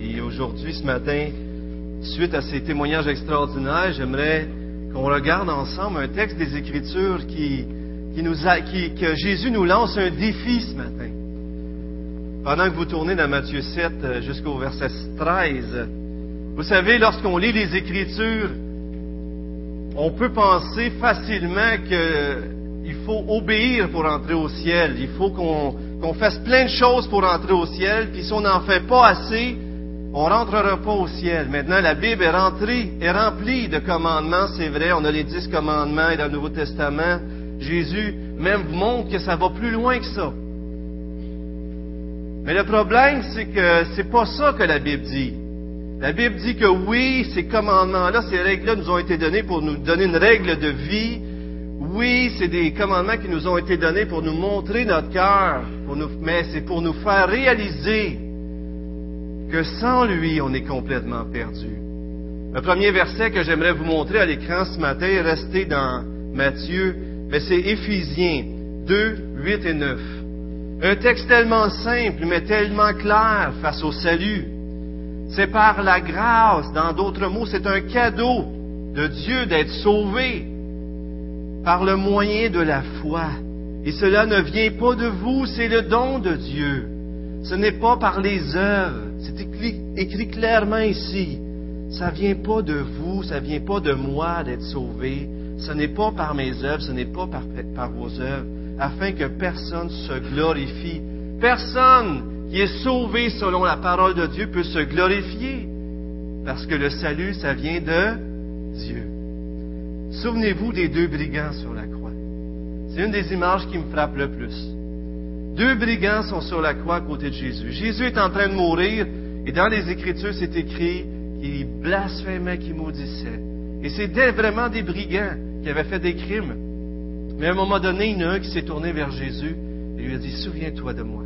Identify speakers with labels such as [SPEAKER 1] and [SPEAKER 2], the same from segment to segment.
[SPEAKER 1] Et aujourd'hui, ce matin, suite à ces témoignages extraordinaires, j'aimerais qu'on regarde ensemble un texte des Écritures qui, qui que Jésus nous lance un défi ce matin. Pendant que vous tournez dans Matthieu 7 euh, jusqu'au verset 13, vous savez, lorsqu'on lit les Écritures, on peut penser facilement qu'il faut obéir pour entrer au ciel. Il faut qu'on qu'on fasse plein de choses pour entrer au ciel, puis si on n'en fait pas assez, on rentrera pas au ciel. Maintenant, la Bible est, rentrée, est remplie de commandements, c'est vrai, on a les dix commandements et dans le Nouveau Testament, Jésus même vous montre que ça va plus loin que ça. Mais le problème, c'est que c'est pas ça que la Bible dit. La Bible dit que oui, ces commandements-là, ces règles-là nous ont été donnés pour nous donner une règle de vie. Oui, c'est des commandements qui nous ont été donnés pour nous montrer notre cœur, mais c'est pour nous faire réaliser que sans lui, on est complètement perdu. Le premier verset que j'aimerais vous montrer à l'écran ce matin est resté dans Matthieu, mais c'est Éphésiens 2, 8 et 9. Un texte tellement simple, mais tellement clair face au salut. C'est par la grâce, dans d'autres mots, c'est un cadeau de Dieu d'être sauvé par le moyen de la foi. Et cela ne vient pas de vous, c'est le don de Dieu. Ce n'est pas par les œuvres. C'est écrit, clairement ici. Ça vient pas de vous, ça vient pas de moi d'être sauvé. Ce n'est pas par mes œuvres, ce n'est pas par, par vos œuvres, afin que personne se glorifie. Personne qui est sauvé selon la parole de Dieu peut se glorifier. Parce que le salut, ça vient de Dieu. Souvenez-vous des deux brigands sur la croix. C'est une des images qui me frappe le plus. Deux brigands sont sur la croix à côté de Jésus. Jésus est en train de mourir et dans les Écritures, c'est écrit qu'il blasphémait, qu'il maudissait. Et c'était vraiment des brigands qui avaient fait des crimes. Mais à un moment donné, il y en a un qui s'est tourné vers Jésus et lui a dit, souviens-toi de moi.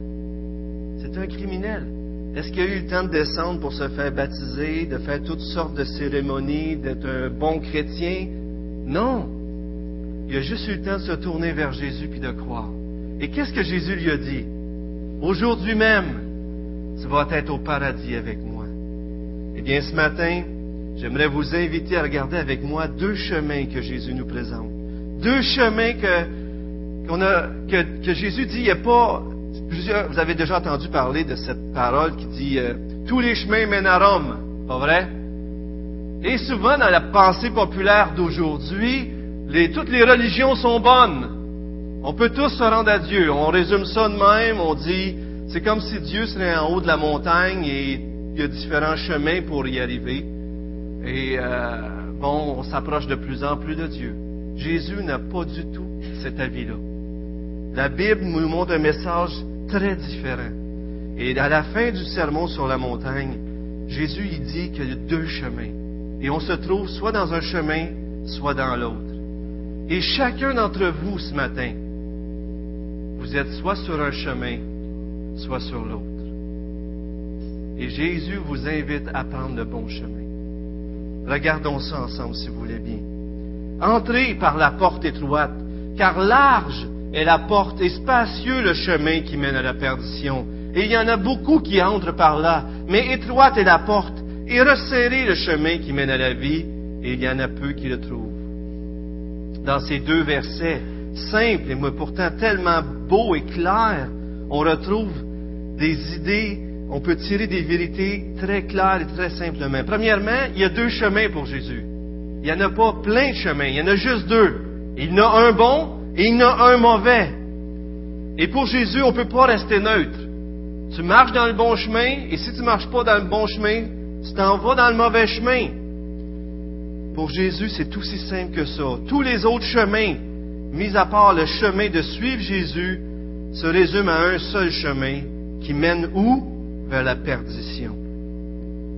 [SPEAKER 1] C'est un criminel. Est-ce qu'il a eu le temps de descendre pour se faire baptiser, de faire toutes sortes de cérémonies, d'être un bon chrétien? Non. Il a juste eu le temps de se tourner vers Jésus puis de croire. Et qu'est-ce que Jésus lui a dit? Aujourd'hui même, tu vas être au paradis avec moi. Eh bien, ce matin, j'aimerais vous inviter à regarder avec moi deux chemins que Jésus nous présente. Deux chemins que, Jésus dit, il n'y a pas, vous avez déjà entendu parler de cette parole qui dit, euh, tous les chemins mènent à Rome. Pas vrai? Et souvent, dans la pensée populaire d'aujourd'hui, toutes les religions sont bonnes. On peut tous se rendre à Dieu. On résume ça de même. On dit, c'est comme si Dieu serait en haut de la montagne et il y a différents chemins pour y arriver. Et euh, bon, on s'approche de plus en plus de Dieu. Jésus n'a pas du tout cet avis-là. La Bible nous montre un message très différent. Et à la fin du sermon sur la montagne, Jésus il dit qu'il y a deux chemins. Et on se trouve soit dans un chemin, soit dans l'autre. Et chacun d'entre vous ce matin, vous êtes soit sur un chemin, soit sur l'autre. Et Jésus vous invite à prendre le bon chemin. Regardons ça ensemble si vous voulez bien. Entrez par la porte étroite, car large est la porte et spacieux le chemin qui mène à la perdition. Et il y en a beaucoup qui entrent par là, mais étroite est la porte et resserré le chemin qui mène à la vie, et il y en a peu qui le trouvent. Dans ces deux versets, simples et pourtant tellement beaux et clairs, on retrouve des idées, on peut tirer des vérités très claires et très simplement. Premièrement, il y a deux chemins pour Jésus. Il n'y en a pas plein de chemins, il y en a juste deux. Il y en a un bon et il y en a un mauvais. Et pour Jésus, on ne peut pas rester neutre. Tu marches dans le bon chemin, et si tu ne marches pas dans le bon chemin, tu t'en vas dans le mauvais chemin. Pour Jésus, c'est aussi simple que ça. Tous les autres chemins, mis à part le chemin de suivre Jésus, se résument à un seul chemin qui mène où? Vers la perdition.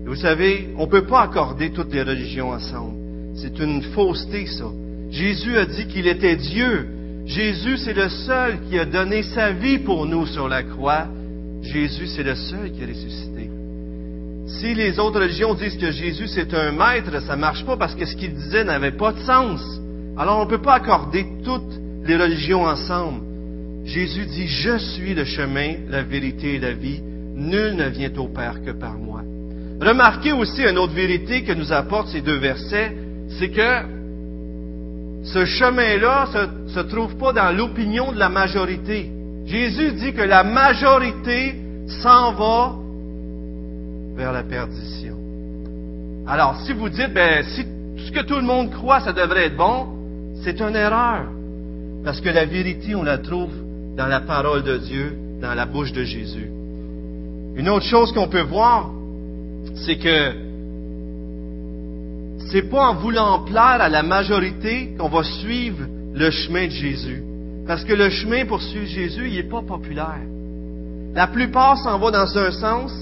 [SPEAKER 1] Vous savez, on ne peut pas accorder toutes les religions ensemble. C'est une fausseté, ça. Jésus a dit qu'il était Dieu. Jésus, c'est le seul qui a donné sa vie pour nous sur la croix. Jésus, c'est le seul qui a ressuscité. Si les autres religions disent que Jésus c'est un maître, ça ne marche pas parce que ce qu'il disait n'avait pas de sens. Alors on ne peut pas accorder toutes les religions ensemble. Jésus dit, je suis le chemin, la vérité et la vie. Nul ne vient au Père que par moi. Remarquez aussi une autre vérité que nous apportent ces deux versets, c'est que ce chemin-là se, se trouve pas dans l'opinion de la majorité. Jésus dit que la majorité s'en va vers la perdition. Alors, si vous dites, ben, si ce que tout le monde croit, ça devrait être bon, c'est une erreur. Parce que la vérité, on la trouve dans la parole de Dieu, dans la bouche de Jésus. Une autre chose qu'on peut voir, c'est que c'est pas en voulant plaire à la majorité qu'on va suivre le chemin de Jésus. Parce que le chemin pour suivre Jésus, il n'est pas populaire. La plupart s'en vont dans un sens,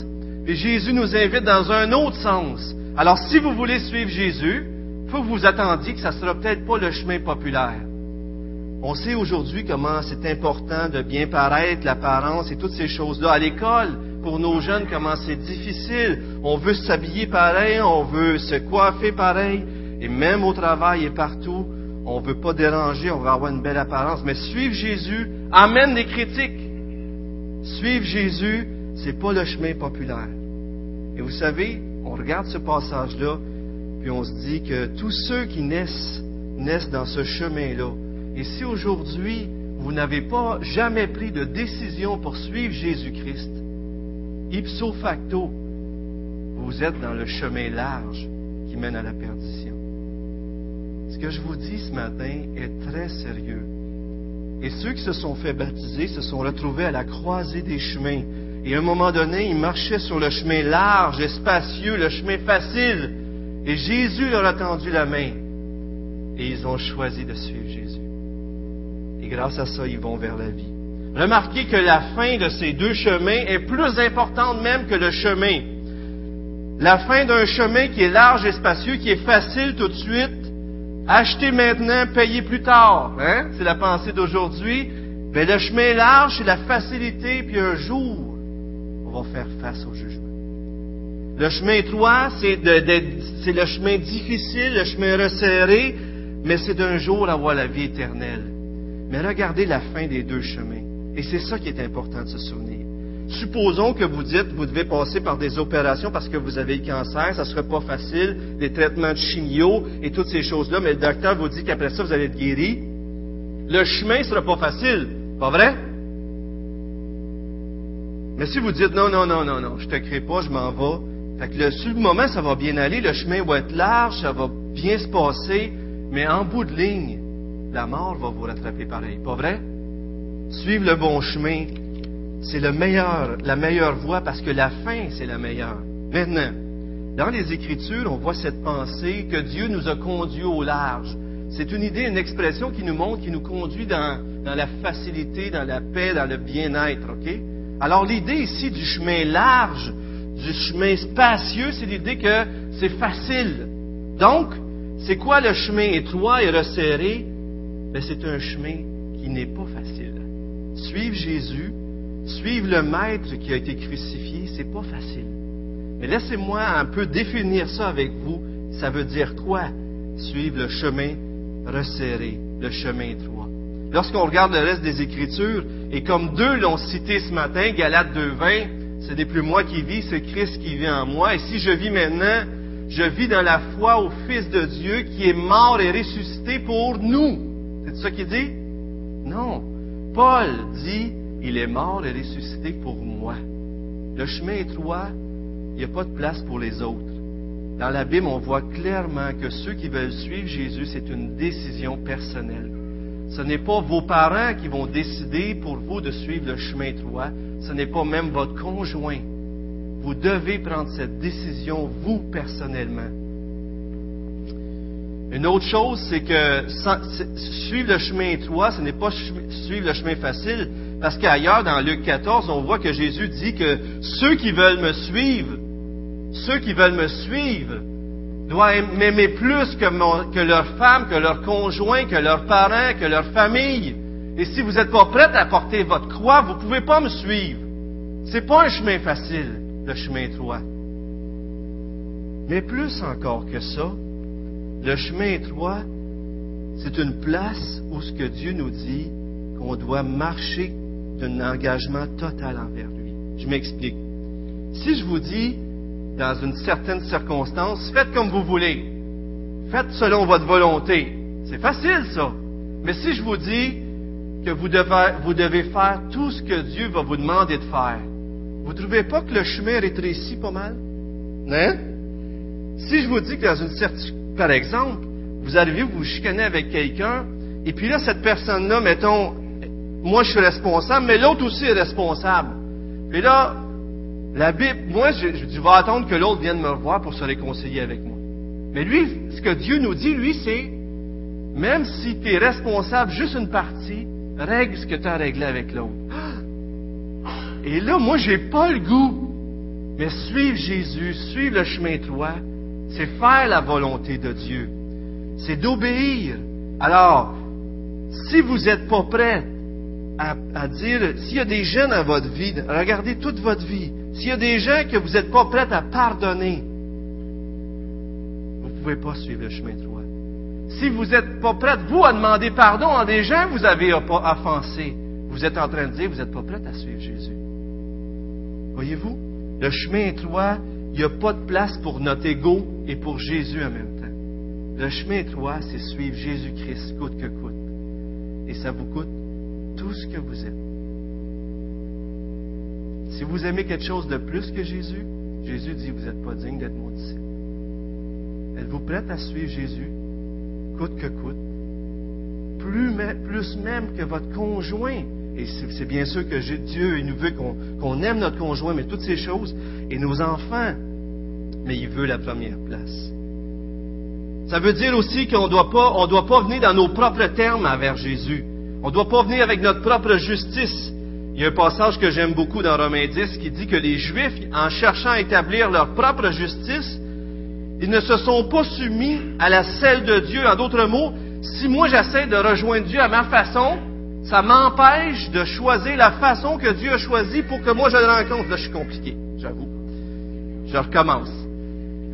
[SPEAKER 1] et Jésus nous invite dans un autre sens. Alors, si vous voulez suivre Jésus, il faut que vous attendiez que ça ne sera peut-être pas le chemin populaire. On sait aujourd'hui comment c'est important de bien paraître, l'apparence et toutes ces choses-là. À l'école, pour nos jeunes, comment c'est difficile. On veut s'habiller pareil, on veut se coiffer pareil, et même au travail et partout, on ne veut pas déranger, on veut avoir une belle apparence. Mais suivre Jésus amène des critiques. Suivre Jésus, c'est pas le chemin populaire. Et vous savez, on regarde ce passage-là, puis on se dit que tous ceux qui naissent, naissent dans ce chemin-là. Et si aujourd'hui, vous n'avez pas jamais pris de décision pour suivre Jésus-Christ, ipso facto, vous êtes dans le chemin large qui mène à la perdition. Ce que je vous dis ce matin est très sérieux. Et ceux qui se sont fait baptiser se sont retrouvés à la croisée des chemins. Et à un moment donné, ils marchaient sur le chemin large et spacieux, le chemin facile. Et Jésus leur a tendu la main. Et ils ont choisi de suivre Jésus. Et grâce à ça, ils vont vers la vie. Remarquez que la fin de ces deux chemins est plus importante même que le chemin. La fin d'un chemin qui est large et spacieux, qui est facile tout de suite, acheter maintenant, payer plus tard. Hein? C'est la pensée d'aujourd'hui. Mais le chemin large, c'est la facilité, puis un jour, va faire face au jugement. Le chemin étroit, c'est, le chemin difficile, le chemin resserré, mais c'est d'un jour avoir la vie éternelle. Mais regardez la fin des deux chemins. Et c'est ça qui est important de se souvenir. Supposons que vous dites, vous devez passer par des opérations parce que vous avez le cancer, ça ne serait pas facile, des traitements de chimio et toutes ces choses-là, mais le docteur vous dit qu'après ça, vous allez être guéri. Le chemin ne sera pas facile, pas vrai? Mais si vous dites, non, non, non, non, non, je te crée pas, je m'en vais, fait que le, sur le moment, ça va bien aller, le chemin va être large, ça va bien se passer, mais en bout de ligne, la mort va vous rattraper pareil, pas vrai? Suivre le bon chemin, c'est le meilleur, la meilleure voie parce que la fin, c'est la meilleure. Maintenant, dans les Écritures, on voit cette pensée que Dieu nous a conduits au large. C'est une idée, une expression qui nous montre, qui nous conduit dans, dans la facilité, dans la paix, dans le bien-être, OK? Alors l'idée ici du chemin large, du chemin spacieux, c'est l'idée que c'est facile. Donc, c'est quoi le chemin étroit et resserré? Ben, c'est un chemin qui n'est pas facile. Suivre Jésus, Suivre le Maître qui a été crucifié, c'est pas facile. Mais laissez-moi un peu définir ça avec vous. Ça veut dire quoi? Suivre le chemin resserré, le chemin étroit? Lorsqu'on regarde le reste des Écritures, et comme deux l'ont cité ce matin, Galates 2.20, ce n'est plus moi qui vis, c'est Christ qui vit en moi. Et si je vis maintenant, je vis dans la foi au Fils de Dieu qui est mort et ressuscité pour nous. C'est ça qu'il dit? Non. Paul dit, il est mort et ressuscité pour moi. Le chemin étroit, il n'y a pas de place pour les autres. Dans la Bible, on voit clairement que ceux qui veulent suivre Jésus, c'est une décision personnelle. Ce n'est pas vos parents qui vont décider pour vous de suivre le chemin étroit. Ce n'est pas même votre conjoint. Vous devez prendre cette décision, vous, personnellement. Une autre chose, c'est que suivre le chemin étroit, ce n'est pas suivre le chemin facile, parce qu'ailleurs, dans Luc 14, on voit que Jésus dit que ceux qui veulent me suivre, ceux qui veulent me suivre, doivent m'aimer plus que, que leur femme, que leur conjoint, que leurs parents, que leur famille. Et si vous n'êtes pas prêt à porter votre croix, vous ne pouvez pas me suivre. C'est pas un chemin facile, le chemin étroit. Mais plus encore que ça, le chemin étroit, c'est une place où ce que Dieu nous dit qu'on doit marcher d'un engagement total envers lui. Je m'explique. Si je vous dis, dans une certaine circonstance, faites comme vous voulez, faites selon votre volonté, c'est facile ça. Mais si je vous dis que vous devez, faire tout ce que Dieu va vous demander de faire, vous ne trouvez pas que le chemin rétrécit pas mal? Hein? Si je vous dis que dans une certaine, par exemple, vous arrivez, vous vous chicanez avec quelqu'un, et puis là, cette personne-là, mettons, moi je suis responsable, mais l'autre aussi est responsable. Puis là, la Bible, moi, je, je attendre que l'autre vienne me voir pour se réconcilier avec moi. Mais lui, ce que Dieu nous dit, lui, c'est, même si tu es responsable juste une partie, règle ce que tu as réglé avec l'autre. Et là, moi, j'ai pas le goût. Mais suivre Jésus, suivre le chemin droit, c'est faire la volonté de Dieu. C'est d'obéir. Alors, si vous n'êtes pas prêt à, dire, s'il y a des gens dans votre vie, regardez toute votre vie, s'il y a des gens que vous n'êtes pas prêts à pardonner, vous ne pouvez pas suivre le chemin droit. Si vous n'êtes pas prêts, vous, à demander pardon à des gens que vous avez offensés, vous êtes en train de dire, vous n'êtes pas prêts à suivre Jésus. Voyez-vous? Le chemin droit, il n'y a pas de place pour notre ego et pour Jésus en même temps. Le chemin droit, c'est suivre Jésus-Christ coûte que coûte. Et ça vous coûte tout ce que vous êtes. Si vous aimez quelque chose de plus que Jésus, Jésus dit, vous n'êtes pas digne d'être mon disciple. Êtes-vous prête à suivre Jésus, coûte que coûte, plus, même que votre conjoint? Et c'est bien sûr que Dieu, il nous veut qu'on aime notre conjoint, mais toutes ces choses, et nos enfants, mais il veut la première place. Ça veut dire aussi qu'on ne doit pas venir dans nos propres termes envers Jésus. On ne doit pas venir avec notre propre justice. Il y a un passage que j'aime beaucoup dans Romains 10 qui dit que les Juifs, en cherchant à établir leur propre justice, ils ne se sont pas soumis à la celle de Dieu. En d'autres mots, si moi j'essaie de rejoindre Dieu à ma façon, ça m'empêche de choisir la façon que Dieu a choisie pour que moi je le rencontre. Là, je suis compliqué, j'avoue. Je recommence.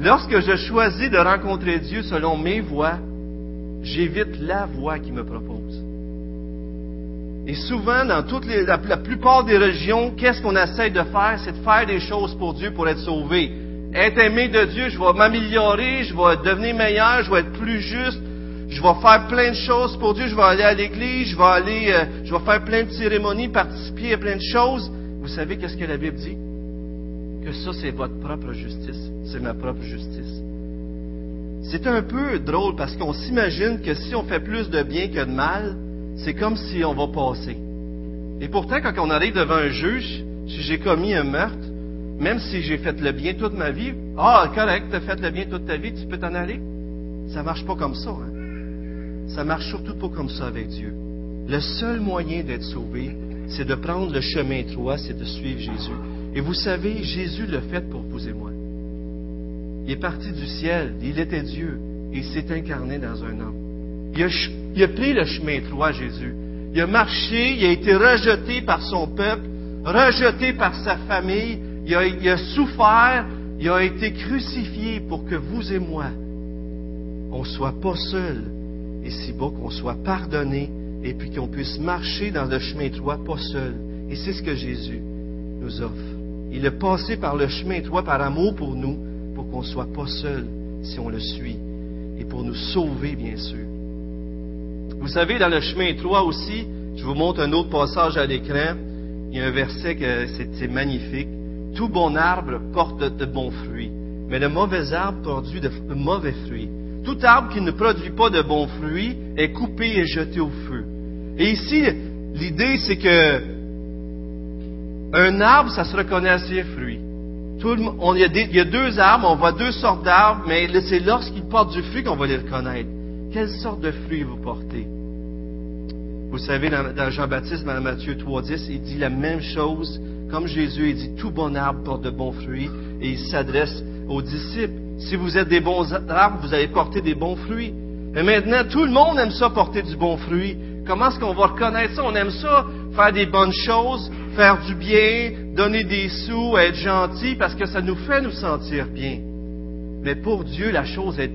[SPEAKER 1] Lorsque je choisis de rencontrer Dieu selon mes voies, j'évite la voie qu'il me propose. Et souvent, dans toutes les, la, plupart des religions, qu'est-ce qu'on essaie de faire? C'est de faire des choses pour Dieu pour être sauvé. Être aimé de Dieu, je vais m'améliorer, je vais devenir meilleur, je vais être plus juste, je vais faire plein de choses pour Dieu, je vais aller à l'église, je vais aller, euh, je vais faire plein de cérémonies, participer à plein de choses. Vous savez qu'est-ce que la Bible dit? Que ça, c'est votre propre justice. C'est ma propre justice. C'est un peu drôle parce qu'on s'imagine que si on fait plus de bien que de mal, c'est comme si on va passer. Et pourtant, quand on arrive devant un juge, si j'ai commis un meurtre, même si j'ai fait le bien toute ma vie, ah, correct, tu as fait le bien toute ta vie, tu peux t'en aller. Ça marche pas comme ça. Hein? Ça marche surtout pas comme ça avec Dieu. Le seul moyen d'être sauvé, c'est de prendre le chemin droit, c'est de suivre Jésus. Et vous savez, Jésus l'a fait pour vous et moi. Il est parti du ciel, il était Dieu, et il s'est incarné dans un homme. Il a, pris le chemin droit, Jésus. Il a marché, il a été rejeté par son peuple, rejeté par sa famille, il a, a souffert, il a été crucifié pour que vous et moi, on ne soit pas seuls et si bas qu'on soit pardonné et puis qu'on puisse marcher dans le chemin droit pas seul. Et c'est ce que Jésus nous offre. Il est passé par le chemin droit par amour pour nous, pour qu'on ne soit pas seul si on le suit, et pour nous sauver, bien sûr. Vous savez, dans le chemin étroit aussi, je vous montre un autre passage à l'écran. Il y a un verset que c'est magnifique. Tout bon arbre porte de, bons fruits, mais le mauvais arbre produit de, mauvais fruits. Tout arbre qui ne produit pas de bons fruits est coupé et jeté au feu. Et ici, l'idée, c'est que un arbre, ça se reconnaît à ses fruits. il, y a il, y a deux arbres, on voit deux sortes d'arbres, mais c'est lorsqu'ils portent du fruit qu'on va les reconnaître. Quelle sorte de fruits vous portez? Vous savez, dans, Jean-Baptiste, dans Matthieu 3.10, il dit la même chose. Comme Jésus, il dit, tout bon arbre porte de bons fruits. Et il s'adresse aux disciples. Si vous êtes des bons arbres, vous allez porter des bons fruits. Et maintenant, tout le monde aime ça, porter du bon fruit. Comment est-ce qu'on va reconnaître ça? On aime ça, faire des bonnes choses, faire du bien, donner des sous, être gentil, parce que ça nous fait nous sentir bien. Mais pour Dieu, la chose est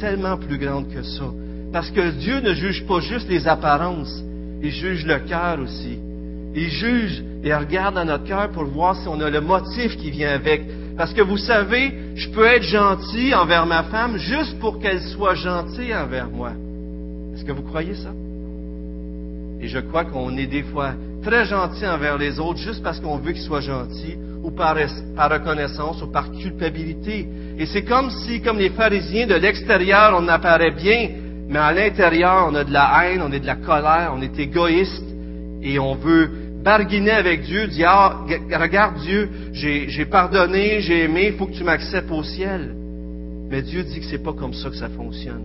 [SPEAKER 1] tellement plus grande que ça. Parce que Dieu ne juge pas juste les apparences, il juge le cœur aussi. Il juge et regarde dans notre cœur pour voir si on a le motif qui vient avec. Parce que vous savez, je peux être gentil envers ma femme juste pour qu'elle soit gentille envers moi. Est-ce que vous croyez ça? Et je crois qu'on est des fois très gentil envers les autres juste parce qu'on veut qu'ils soient gentils ou par, par, reconnaissance ou par culpabilité. Et c'est comme si, comme les pharisiens, de l'extérieur, on apparaît bien, mais à l'intérieur, on a de la haine, on a de la colère, on est égoïste et on veut barguiner avec Dieu, dire, ah, regarde Dieu, j'ai pardonné, j'ai aimé, il faut que tu m'acceptes au ciel. Mais Dieu dit que c'est pas comme ça que ça fonctionne.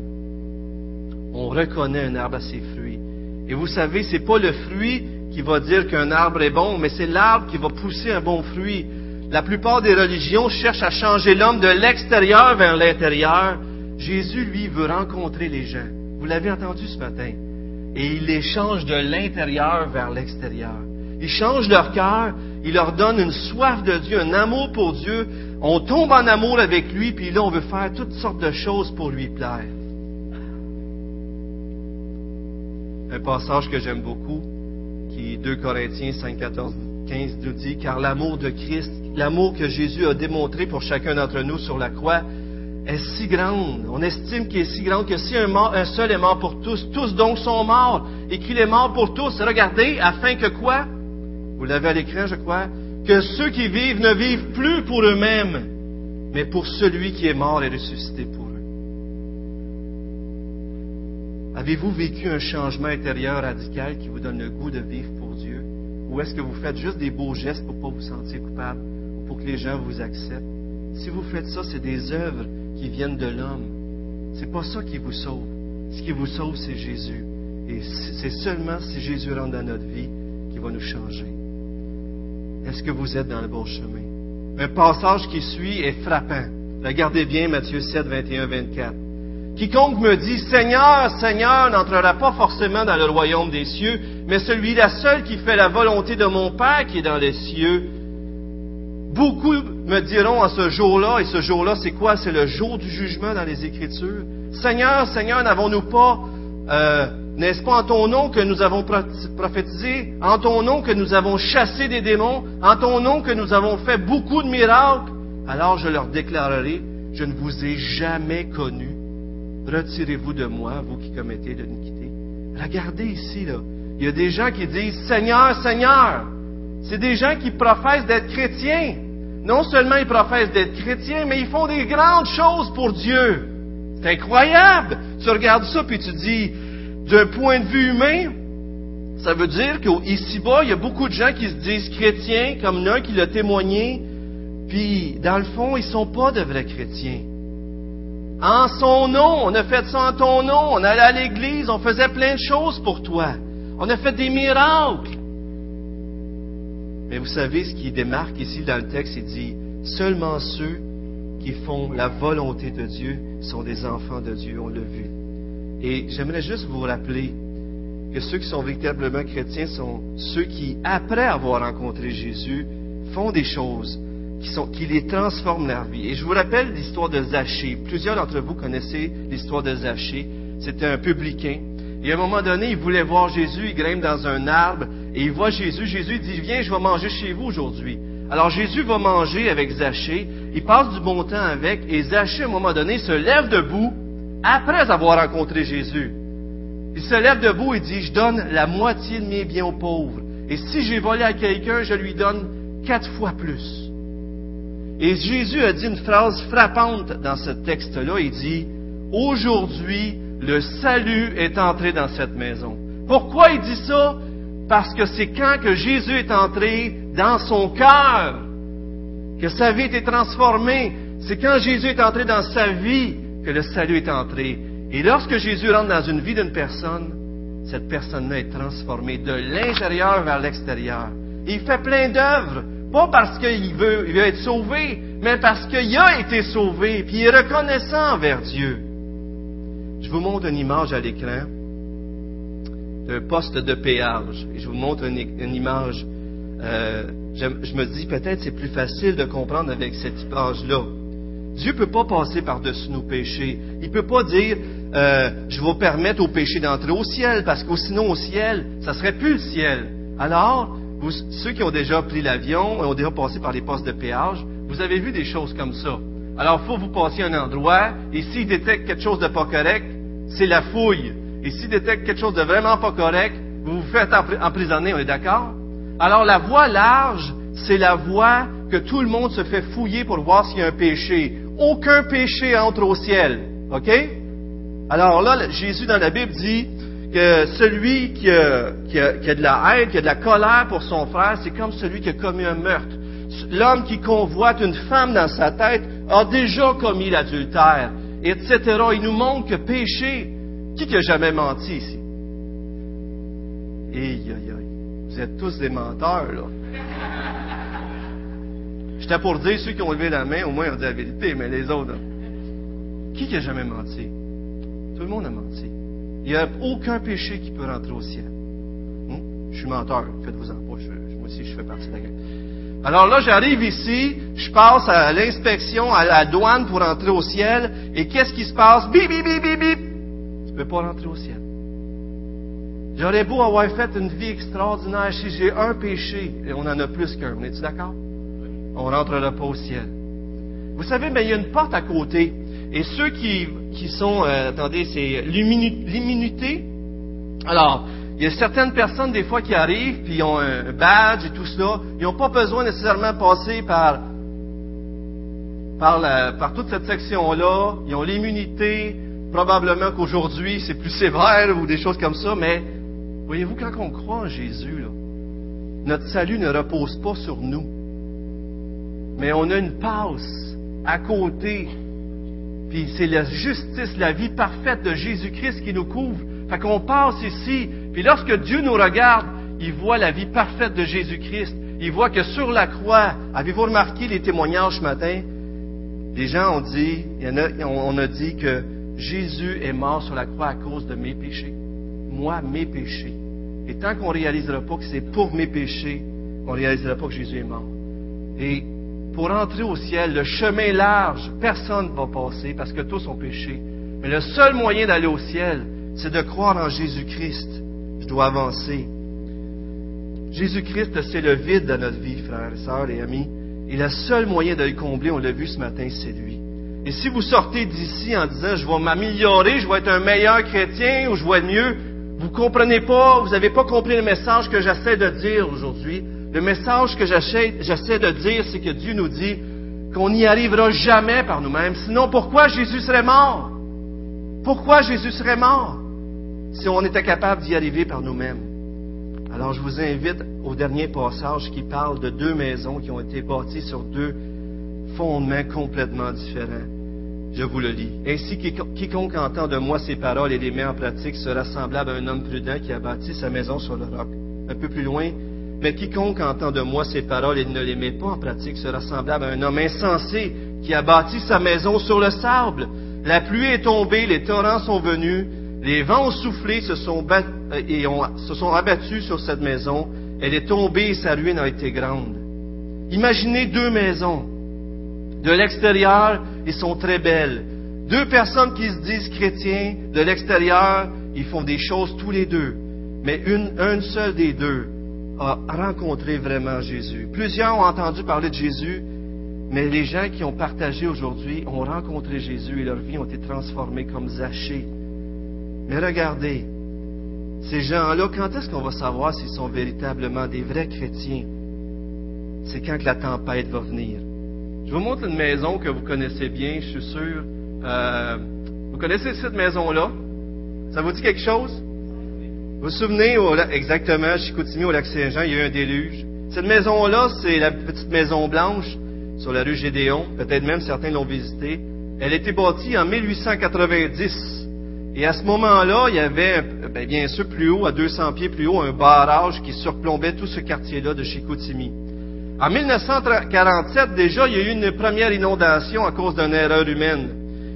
[SPEAKER 1] On reconnaît un arbre à ses fruits. Et vous savez, c'est pas le fruit qui va dire qu'un arbre est bon, mais c'est l'arbre qui va pousser un bon fruit. La plupart des religions cherchent à changer l'homme de l'extérieur vers l'intérieur. Jésus, lui, veut rencontrer les gens. Vous l'avez entendu ce matin. Et il les change de l'intérieur vers l'extérieur. Il change leur cœur, il leur donne une soif de Dieu, un amour pour Dieu. On tombe en amour avec lui, puis là, on veut faire toutes sortes de choses pour lui plaire. Un passage que j'aime beaucoup, qui 2 Corinthiens 5, 14, 15 nous dit, car l'amour de Christ, l'amour que Jésus a démontré pour chacun d'entre nous sur la croix, est si grande. On estime qu'il est si grande que si un, seul est mort pour tous, tous donc sont morts, et qu'il est mort pour tous, regardez, afin que quoi? Vous l'avez à l'écran, je crois, que ceux qui vivent ne vivent plus pour eux-mêmes, mais pour celui qui est mort et ressuscité pour eux. Avez-vous vécu un changement intérieur radical qui vous donne le goût de vivre pour Dieu? Ou est-ce que vous faites juste des beaux gestes pour ne pas vous sentir coupable ou pour que les gens vous acceptent? Si vous faites ça, c'est des œuvres qui viennent de l'homme. C'est pas ça qui vous sauve. Ce qui vous sauve, c'est Jésus. Et c'est seulement si Jésus rentre dans notre vie qu'il va nous changer. Est-ce que vous êtes dans le bon chemin? Un passage qui suit est frappant. Regardez bien Matthieu 7, 21, 24. Quiconque me dit Seigneur, Seigneur n'entrera pas forcément dans le royaume des cieux, mais celui-là seul qui fait la volonté de mon Père qui est dans les cieux. Beaucoup me diront à ce jour-là, et ce jour-là, c'est quoi? C'est le jour du jugement dans les Écritures. Seigneur, Seigneur, n'avons-nous pas, euh, n'est-ce pas en ton nom que nous avons prophétisé, en ton nom que nous avons chassé des démons, en ton nom que nous avons fait beaucoup de miracles? Alors je leur déclarerai, je ne vous ai jamais connu retirez-vous de moi, vous qui commettez l'iniquité. Regardez ici, là. Il y a des gens qui disent Seigneur, Seigneur. C'est des gens qui professent d'être chrétiens. Non seulement ils professent d'être chrétiens, mais ils font des grandes choses pour Dieu. C'est incroyable. Tu regardes ça puis tu dis, d'un point de vue humain, ça veut dire qu'ici-bas, il y a beaucoup de gens qui se disent chrétiens, comme l'un qui l'a témoigné, puis dans le fond, ils ne sont pas de vrais chrétiens. En son nom, on a fait ça en ton nom, on allait à l'église, on faisait plein de choses pour toi. On a fait des miracles. Mais vous savez ce qui démarque ici dans le texte, il dit, seulement ceux qui font la volonté de Dieu sont des enfants de Dieu, on l'a vu. Et j'aimerais juste vous rappeler que ceux qui sont véritablement chrétiens sont ceux qui, après avoir rencontré Jésus, font des choses qui, les transforment leur vie. Et je vous rappelle l'histoire de Zachée. Plusieurs d'entre vous connaissez l'histoire de Zachée. C'était un publicain. Et à un moment donné, il voulait voir Jésus, il grimpe dans un arbre et il voit Jésus. Jésus dit, viens, je vais manger chez vous aujourd'hui. Alors Jésus va manger avec Zachée, il passe du bon temps avec, et Zachée, à un moment donné, se lève debout après avoir rencontré Jésus. Il se lève debout et dit, je donne la moitié de mes biens aux pauvres. Et si j'ai volé à quelqu'un, je lui donne quatre fois plus. Et Jésus a dit une phrase frappante dans ce texte-là. Il dit, aujourd'hui, le salut est entré dans cette maison. Pourquoi il dit ça? Parce que c'est quand que Jésus est entré dans son cœur que sa vie été transformée. C'est quand Jésus est entré dans sa vie que le salut est entré. Et lorsque Jésus rentre dans une vie d'une personne, cette personne-là est transformée de l'intérieur vers l'extérieur. Il fait plein d'œuvres pas parce qu'il veut, veut être sauvé, mais parce qu'il a été sauvé, puis il est reconnaissant envers Dieu. Je vous montre une image à l'écran d'un poste de péage. Et je vous montre une, image. Euh, je, me dis peut-être c'est plus facile de comprendre avec cette image-là. Dieu ne peut pas passer par-dessus nos péchés. Il ne peut pas dire euh, je vais permettre aux péchés d'entrer au ciel, parce que sinon au ciel, ça serait plus le ciel. Alors, ceux qui ont déjà pris l'avion, ont déjà passé par les postes de péage, vous avez vu des choses comme ça. Alors, il faut vous passer un endroit, et s'ils détectent quelque chose de pas correct, c'est la fouille. Et s'ils détectent quelque chose de vraiment pas correct, vous vous faites emprisonner, on est d'accord? Alors, la voie large, c'est la voie que tout le monde se fait fouiller pour voir s'il y a un péché. Aucun péché entre au ciel. OK? Alors là, Jésus dans la Bible dit que celui qui a, de la haine, qui a de la colère pour son frère, c'est comme celui qui a commis un meurtre. L'homme qui convoite une femme dans sa tête a déjà commis l'adultère, etc. Il nous montre que péché, qui n'a jamais menti ici? Aïe, aïe, aïe. Vous êtes tous des menteurs, là. J'étais pour dire ceux qui ont levé la main, au moins ont dit la vérité, mais les autres, qui n'a jamais menti? Tout le monde a menti. Il n'y a aucun péché qui peut rentrer au ciel. Hmm? Je suis menteur, faites-vous en pas. moi aussi, je fais partie de la gang. Alors là, j'arrive ici, je passe à l'inspection, à la douane pour rentrer au ciel, et qu'est-ce qui se passe? Bip, bip, bip, bip, bip! Tu peux pas rentrer au ciel. J'aurais beau avoir fait une vie extraordinaire si j'ai un péché, et on en a plus qu'un. On est-tu d'accord? On rentrera pas au ciel. Vous savez, mais il y a une porte à côté. Et ceux qui, qui sont, euh, attendez, c'est l'immunité. Alors, il y a certaines personnes, des fois, qui arrivent, puis ils ont un badge et tout cela. Ils n'ont pas besoin nécessairement de passer par, par, par toute cette section-là. Ils ont l'immunité. Probablement qu'aujourd'hui, c'est plus sévère ou des choses comme ça, mais voyez-vous, quand on croit en Jésus, notre salut ne repose pas sur nous. Mais on a une passe à côté puis c'est la justice, la vie parfaite de Jésus-Christ qui nous couvre. Fait qu'on passe ici, puis lorsque Dieu nous regarde, il voit la vie parfaite de Jésus-Christ. Il voit que sur la croix, avez-vous remarqué les témoignages ce matin? Les gens ont dit, on a dit que Jésus est mort sur la croix à cause de mes péchés. Moi, mes péchés. Et tant qu'on ne réalisera pas que c'est pour mes péchés, on ne réalisera pas que Jésus est mort. Et pour entrer au ciel, le chemin large, personne ne va passer parce que tous ont péché. Mais le seul moyen d'aller au ciel, c'est de croire en Jésus-Christ. Je dois avancer. Jésus-Christ, c'est le vide de notre vie, frères et sœurs et amis. Et le seul moyen de le combler, on l'a vu ce matin, c'est lui. Et si vous sortez d'ici en disant, je vais m'améliorer, je vais être un meilleur chrétien ou je vais être mieux, vous comprenez pas, vous n'avez pas compris le message que j'essaie de dire aujourd'hui. Le message que j'essaie de dire, c'est que Dieu nous dit qu'on n'y arrivera jamais par nous-mêmes. Sinon, pourquoi Jésus serait mort? Pourquoi Jésus serait mort? Si on était capable d'y arriver par nous-mêmes? Alors, je vous invite au dernier passage qui parle de deux maisons qui ont été bâties sur deux fondements complètement différents. Je vous le lis. Ainsi, quiconque entend de moi ces paroles et les met en pratique sera semblable à un homme prudent qui a bâti sa maison sur le roc. Un peu plus loin, mais quiconque entend de moi ces paroles et ne les met pas en pratique sera semblable à un homme insensé qui a bâti sa maison sur le sable. La pluie est tombée, les torrents sont venus, les vents ont soufflé se sont euh, et se sont abattus sur cette maison. Elle est tombée et sa ruine a été grande. Imaginez deux maisons. De l'extérieur, ils sont très belles. Deux personnes qui se disent chrétiens, de l'extérieur, ils font des choses tous les deux. Mais une, une seule des deux a rencontré vraiment Jésus. Plusieurs ont entendu parler de Jésus, mais les gens qui ont partagé aujourd'hui ont rencontré Jésus et leur vie ont été transformées comme Zachée. Mais regardez, ces gens-là, quand est-ce qu'on va savoir s'ils sont véritablement des vrais chrétiens? C'est quand que la tempête va venir. Je vous montre une maison que vous connaissez bien, je suis sûr. Euh, vous connaissez cette maison-là? Ça vous dit quelque chose? Vous vous souvenez, exactement, à Chicoutimi, au lac Saint-Jean, il y a eu un déluge. Cette maison-là, c'est la petite maison blanche sur la rue Gédéon. Peut-être même certains l'ont visitée. Elle a été bâtie en 1890. Et à ce moment-là, il y avait, ben, bien sûr, plus haut, à 200 pieds plus haut, un barrage qui surplombait tout ce quartier-là de Chicoutimi. En 1947, déjà, il y a eu une première inondation à cause d'une erreur humaine.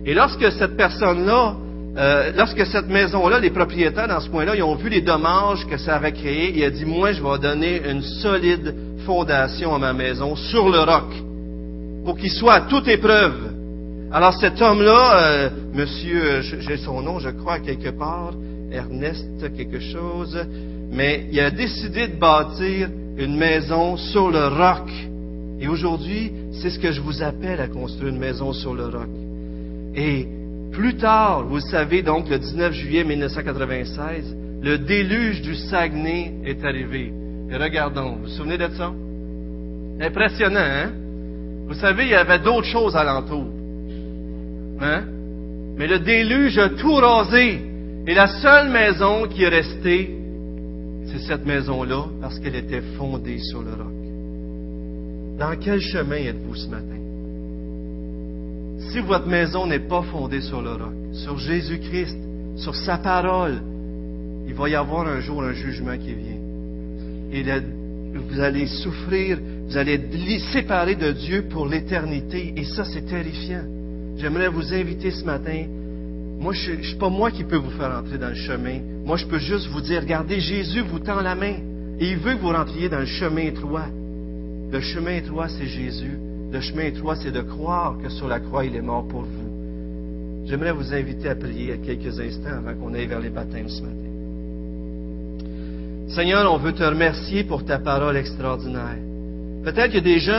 [SPEAKER 1] Et lorsque cette personne-là euh, lorsque cette maison-là, les propriétaires dans ce coin-là, ils ont vu les dommages que ça avait créé, il a dit, moi, je vais donner une solide fondation à ma maison sur le roc, pour qu'il soit à toute épreuve. Alors cet homme-là, euh, monsieur, j'ai son nom, je crois, quelque part, Ernest quelque chose, mais il a décidé de bâtir une maison sur le roc. Et aujourd'hui, c'est ce que je vous appelle à construire une maison sur le roc. Et plus tard, vous savez, donc le 19 juillet 1996, le déluge du Saguenay est arrivé. Et regardons, vous vous souvenez de ça? Impressionnant, hein? Vous savez, il y avait d'autres choses alentour. Hein? Mais le déluge a tout rasé. Et la seule maison qui est restée, c'est cette maison-là, parce qu'elle était fondée sur le roc. Dans quel chemin êtes-vous ce matin? Si votre maison n'est pas fondée sur le roc, sur Jésus-Christ, sur sa parole, il va y avoir un jour un jugement qui vient. Et vous allez souffrir, vous allez être séparés de Dieu pour l'éternité. Et ça, c'est terrifiant. J'aimerais vous inviter ce matin. Moi, je ne suis pas moi qui peux vous faire entrer dans le chemin. Moi, je peux juste vous dire, regardez, Jésus vous tend la main. Et il veut que vous rentriez dans le chemin étroit. Le chemin étroit, c'est Jésus. Le chemin étroit, c'est de croire que sur la croix, il est mort pour vous. J'aimerais vous inviter à prier quelques instants avant qu'on aille vers les baptêmes ce matin. Seigneur, on veut te remercier pour ta parole extraordinaire. Peut-être a des gens